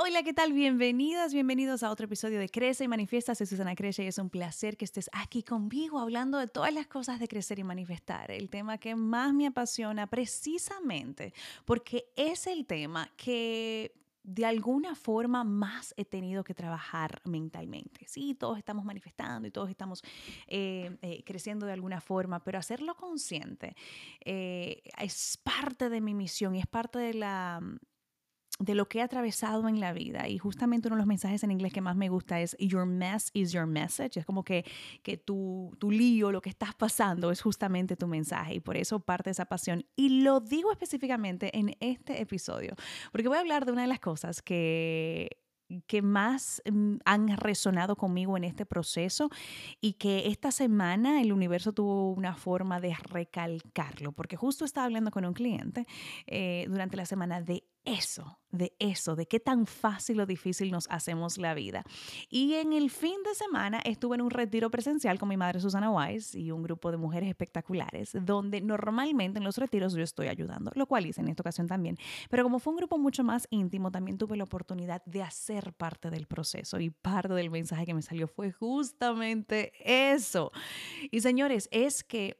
Hola, ¿qué tal? Bienvenidas, bienvenidos a otro episodio de Crece y Manifiesta. Soy Susana Crece y es un placer que estés aquí conmigo hablando de todas las cosas de crecer y manifestar. El tema que más me apasiona precisamente porque es el tema que de alguna forma más he tenido que trabajar mentalmente. Sí, todos estamos manifestando y todos estamos eh, eh, creciendo de alguna forma, pero hacerlo consciente eh, es parte de mi misión y es parte de la de lo que he atravesado en la vida. Y justamente uno de los mensajes en inglés que más me gusta es Your mess is your message. Es como que, que tu, tu lío, lo que estás pasando, es justamente tu mensaje. Y por eso parte esa pasión. Y lo digo específicamente en este episodio, porque voy a hablar de una de las cosas que que más mm, han resonado conmigo en este proceso y que esta semana el universo tuvo una forma de recalcarlo, porque justo estaba hablando con un cliente eh, durante la semana de eso, de eso, de qué tan fácil o difícil nos hacemos la vida. Y en el fin de semana estuve en un retiro presencial con mi madre Susana Wise y un grupo de mujeres espectaculares, donde normalmente en los retiros yo estoy ayudando, lo cual hice en esta ocasión también. Pero como fue un grupo mucho más íntimo, también tuve la oportunidad de hacer parte del proceso y parte del mensaje que me salió fue justamente eso. Y señores, es que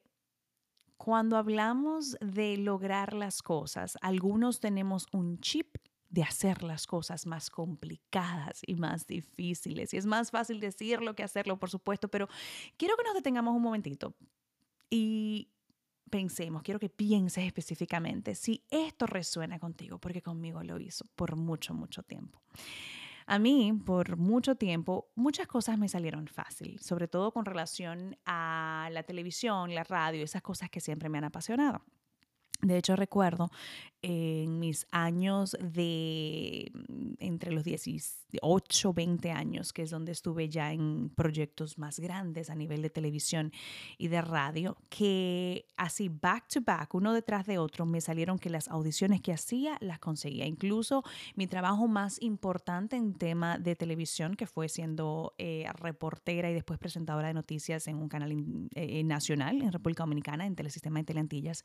cuando hablamos de lograr las cosas, algunos tenemos un chip de hacer las cosas más complicadas y más difíciles. Y es más fácil decirlo que hacerlo, por supuesto, pero quiero que nos detengamos un momentito y pensemos, quiero que pienses específicamente si esto resuena contigo, porque conmigo lo hizo por mucho, mucho tiempo. A mí, por mucho tiempo, muchas cosas me salieron fácil, sobre todo con relación a la televisión, la radio, esas cosas que siempre me han apasionado. De hecho, recuerdo en mis años de mm, entre los 18, 20 años, que es donde estuve ya en proyectos más grandes a nivel de televisión y de radio, que así back to back, uno detrás de otro, me salieron que las audiciones que hacía las conseguía. Incluso mi trabajo más importante en tema de televisión, que fue siendo eh, reportera y después presentadora de noticias en un canal eh, nacional en República Dominicana, en Telesistema de Teleantillas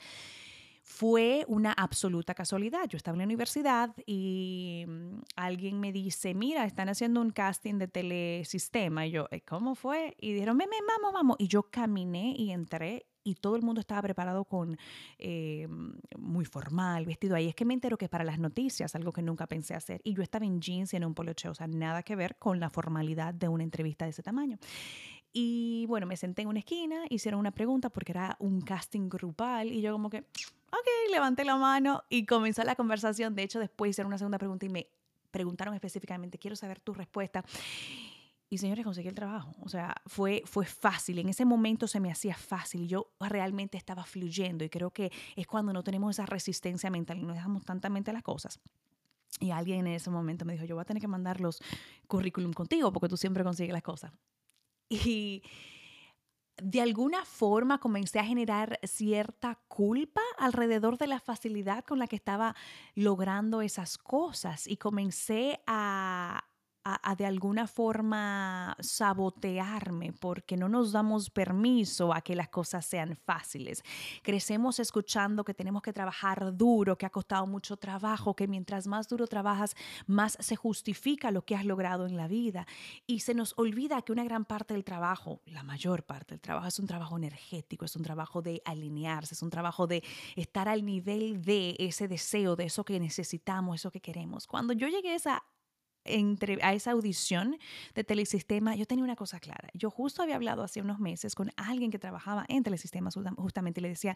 fue una absoluta casualidad. Yo estaba en la universidad y mm, alguien me dice, mira, están haciendo un casting de telesistema. Y yo, eh, ¿cómo fue? Y dijeron, me, vamos, vamos. Y yo caminé y entré y todo el mundo estaba preparado con eh, muy formal, vestido ahí. Es que me entero que para las noticias, algo que nunca pensé hacer. Y yo estaba en jeans y en un poloche, o sea, nada que ver con la formalidad de una entrevista de ese tamaño. Y bueno, me senté en una esquina, hicieron una pregunta porque era un casting grupal y yo como que ok, levanté la mano y comenzó la conversación. De hecho, después hicieron una segunda pregunta y me preguntaron específicamente, quiero saber tu respuesta. Y señores, conseguí el trabajo. O sea, fue, fue fácil. En ese momento se me hacía fácil. Yo realmente estaba fluyendo y creo que es cuando no tenemos esa resistencia mental y no dejamos tanta mente a las cosas. Y alguien en ese momento me dijo, yo voy a tener que mandar los currículum contigo porque tú siempre consigues las cosas. Y de alguna forma comencé a generar cierta culpa alrededor de la facilidad con la que estaba logrando esas cosas y comencé a, a, de alguna forma sabotearme porque no nos damos permiso a que las cosas sean fáciles. Crecemos escuchando que tenemos que trabajar duro, que ha costado mucho trabajo, que mientras más duro trabajas, más se justifica lo que has logrado en la vida. Y se nos olvida que una gran parte del trabajo, la mayor parte del trabajo, es un trabajo energético, es un trabajo de alinearse, es un trabajo de estar al nivel de ese deseo, de eso que necesitamos, eso que queremos. Cuando yo llegué a esa entre, a esa audición de Telesistema, yo tenía una cosa clara. Yo justo había hablado hace unos meses con alguien que trabajaba en Telesistema, justamente le decía,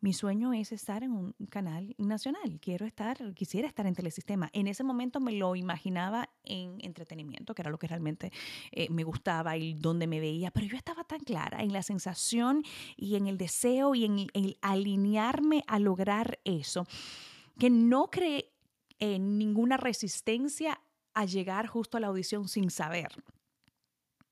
mi sueño es estar en un canal nacional, quiero estar, quisiera estar en Telesistema. En ese momento me lo imaginaba en entretenimiento, que era lo que realmente eh, me gustaba y donde me veía, pero yo estaba tan clara en la sensación y en el deseo y en el alinearme a lograr eso, que no creé en ninguna resistencia a llegar justo a la audición sin saber.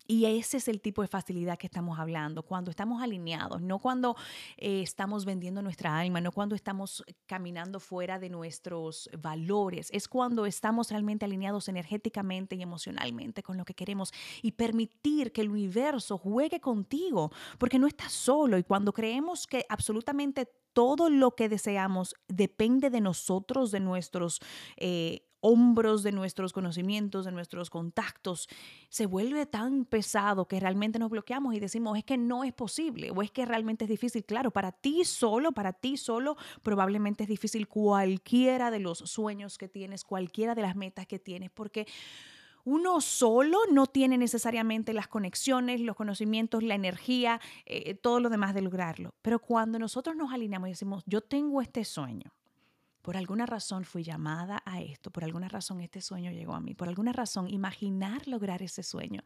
Y ese es el tipo de facilidad que estamos hablando, cuando estamos alineados, no cuando eh, estamos vendiendo nuestra alma, no cuando estamos caminando fuera de nuestros valores, es cuando estamos realmente alineados energéticamente y emocionalmente con lo que queremos y permitir que el universo juegue contigo, porque no estás solo y cuando creemos que absolutamente todo lo que deseamos depende de nosotros, de nuestros... Eh, hombros de nuestros conocimientos, de nuestros contactos, se vuelve tan pesado que realmente nos bloqueamos y decimos, es que no es posible o es que realmente es difícil. Claro, para ti solo, para ti solo, probablemente es difícil cualquiera de los sueños que tienes, cualquiera de las metas que tienes, porque uno solo no tiene necesariamente las conexiones, los conocimientos, la energía, eh, todo lo demás de lograrlo. Pero cuando nosotros nos alineamos y decimos, yo tengo este sueño, por alguna razón fui llamada a esto, por alguna razón este sueño llegó a mí, por alguna razón imaginar lograr ese sueño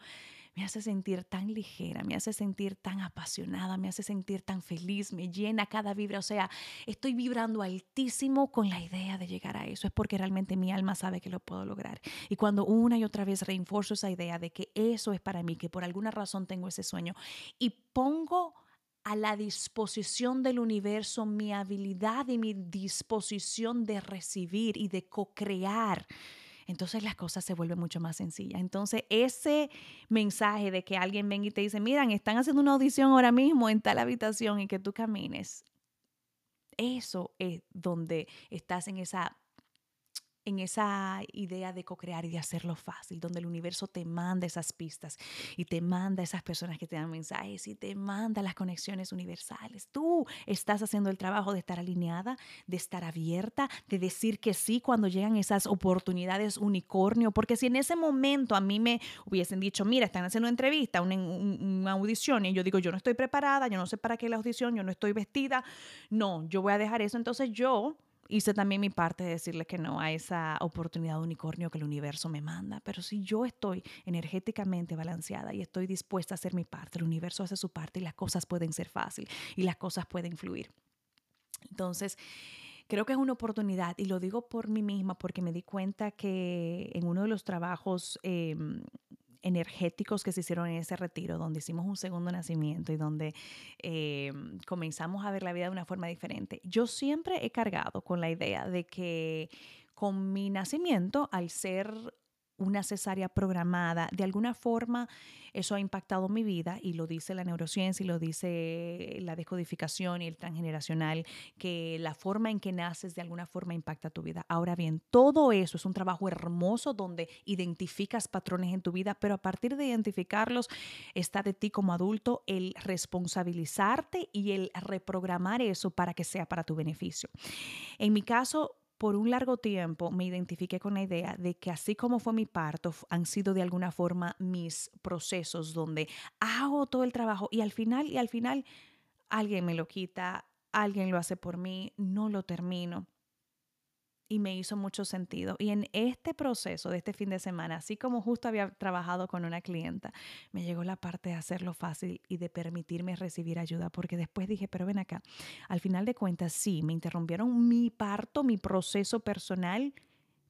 me hace sentir tan ligera, me hace sentir tan apasionada, me hace sentir tan feliz, me llena cada vibra, o sea, estoy vibrando altísimo con la idea de llegar a eso, es porque realmente mi alma sabe que lo puedo lograr. Y cuando una y otra vez reinforzo esa idea de que eso es para mí, que por alguna razón tengo ese sueño y pongo a la disposición del universo mi habilidad y mi disposición de recibir y de co-crear, entonces las cosas se vuelven mucho más sencillas. Entonces ese mensaje de que alguien venga y te dice, miran, están haciendo una audición ahora mismo en tal habitación y que tú camines, eso es donde estás en esa en esa idea de co-crear y de hacerlo fácil, donde el universo te manda esas pistas y te manda esas personas que te dan mensajes y te manda las conexiones universales. Tú estás haciendo el trabajo de estar alineada, de estar abierta, de decir que sí cuando llegan esas oportunidades unicornio, porque si en ese momento a mí me hubiesen dicho, mira, están haciendo una entrevista, una, una audición, y yo digo, yo no estoy preparada, yo no sé para qué la audición, yo no estoy vestida, no, yo voy a dejar eso, entonces yo hice también mi parte de decirle que no a esa oportunidad unicornio que el universo me manda. Pero si yo estoy energéticamente balanceada y estoy dispuesta a hacer mi parte, el universo hace su parte y las cosas pueden ser fáciles y las cosas pueden fluir. Entonces, creo que es una oportunidad y lo digo por mí misma porque me di cuenta que en uno de los trabajos em, energéticos que se hicieron en ese retiro, donde hicimos un segundo nacimiento y donde eh, comenzamos a ver la vida de una forma diferente. Yo siempre he cargado con la idea de que con mi nacimiento, al ser una cesárea programada, de alguna forma eso ha impactado mi vida y lo dice la neurociencia y lo dice la descodificación y el transgeneracional, que la forma en que naces de alguna forma impacta tu vida. Ahora bien, todo eso es un trabajo hermoso donde identificas patrones en tu vida, pero a partir de identificarlos está de ti como adulto el responsabilizarte y el reprogramar eso para que sea para tu beneficio. En mi caso, por un largo tiempo me identifiqué con la idea de que así como fue mi parto, han sido de alguna forma mis procesos donde hago todo el trabajo y al final, y al final, alguien me lo quita, alguien lo hace por mí, no lo termino y me hizo mucho sentido. Y en este proceso de este fin de semana, así como justo había trabajado con una clienta, me llegó la parte de hacerlo fácil y de permitirme recibir ayuda, porque después dije, pero ven acá, al final de cuentas sí, me interrumpieron mi parto, mi proceso personal,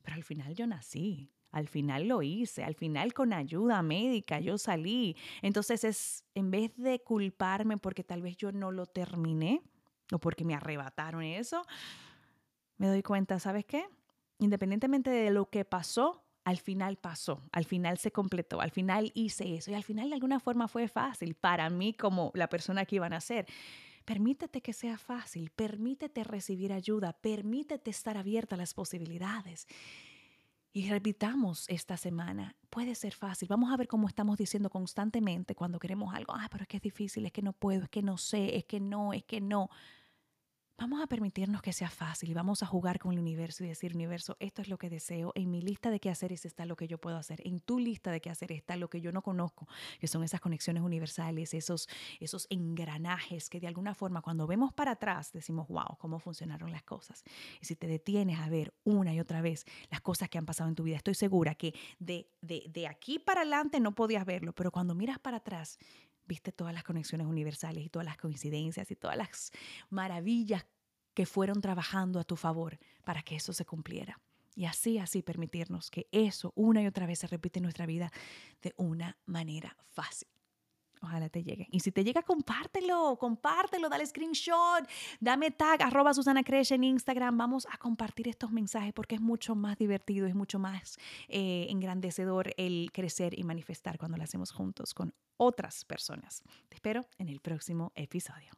pero al final yo nací. Al final lo hice, al final con ayuda médica yo salí. Entonces es, en vez de culparme porque tal vez yo no lo terminé o porque me arrebataron eso, me doy cuenta, ¿sabes qué? Independientemente de lo que pasó, al final pasó, al final se completó, al final hice eso y al final de alguna forma fue fácil para mí como la persona que iban a ser. Permítete que sea fácil, permítete recibir ayuda, permítete estar abierta a las posibilidades. Y repitamos esta semana, puede ser fácil. Vamos a ver cómo estamos diciendo constantemente cuando queremos algo. Ah, pero es que es difícil, es que no puedo, es que no sé, es que no, es que no. Vamos a permitirnos que sea fácil y vamos a jugar con el universo y decir, universo, esto es lo que deseo. En mi lista de qué hacer está lo que yo puedo hacer. En tu lista de qué hacer está lo que yo no conozco, que son esas conexiones universales, esos, esos engranajes que de alguna forma cuando vemos para atrás decimos, wow, cómo funcionaron las cosas. Y si te detienes a ver una y otra vez las cosas que han pasado en tu vida, estoy segura que de, de, de aquí para adelante no podías verlo, pero cuando miras para atrás, viste todas las conexiones universales y todas las coincidencias y todas las maravillas que fueron trabajando a tu favor para que eso se cumpliera. Y así, así permitirnos que eso una y otra vez se repite en nuestra vida de una manera fácil. Ojalá te llegue. Y si te llega, compártelo, compártelo, dale screenshot, dame tag, arroba Susana en Instagram. Vamos a compartir estos mensajes porque es mucho más divertido, es mucho más eh, engrandecedor el crecer y manifestar cuando lo hacemos juntos con otras personas. Te espero en el próximo episodio.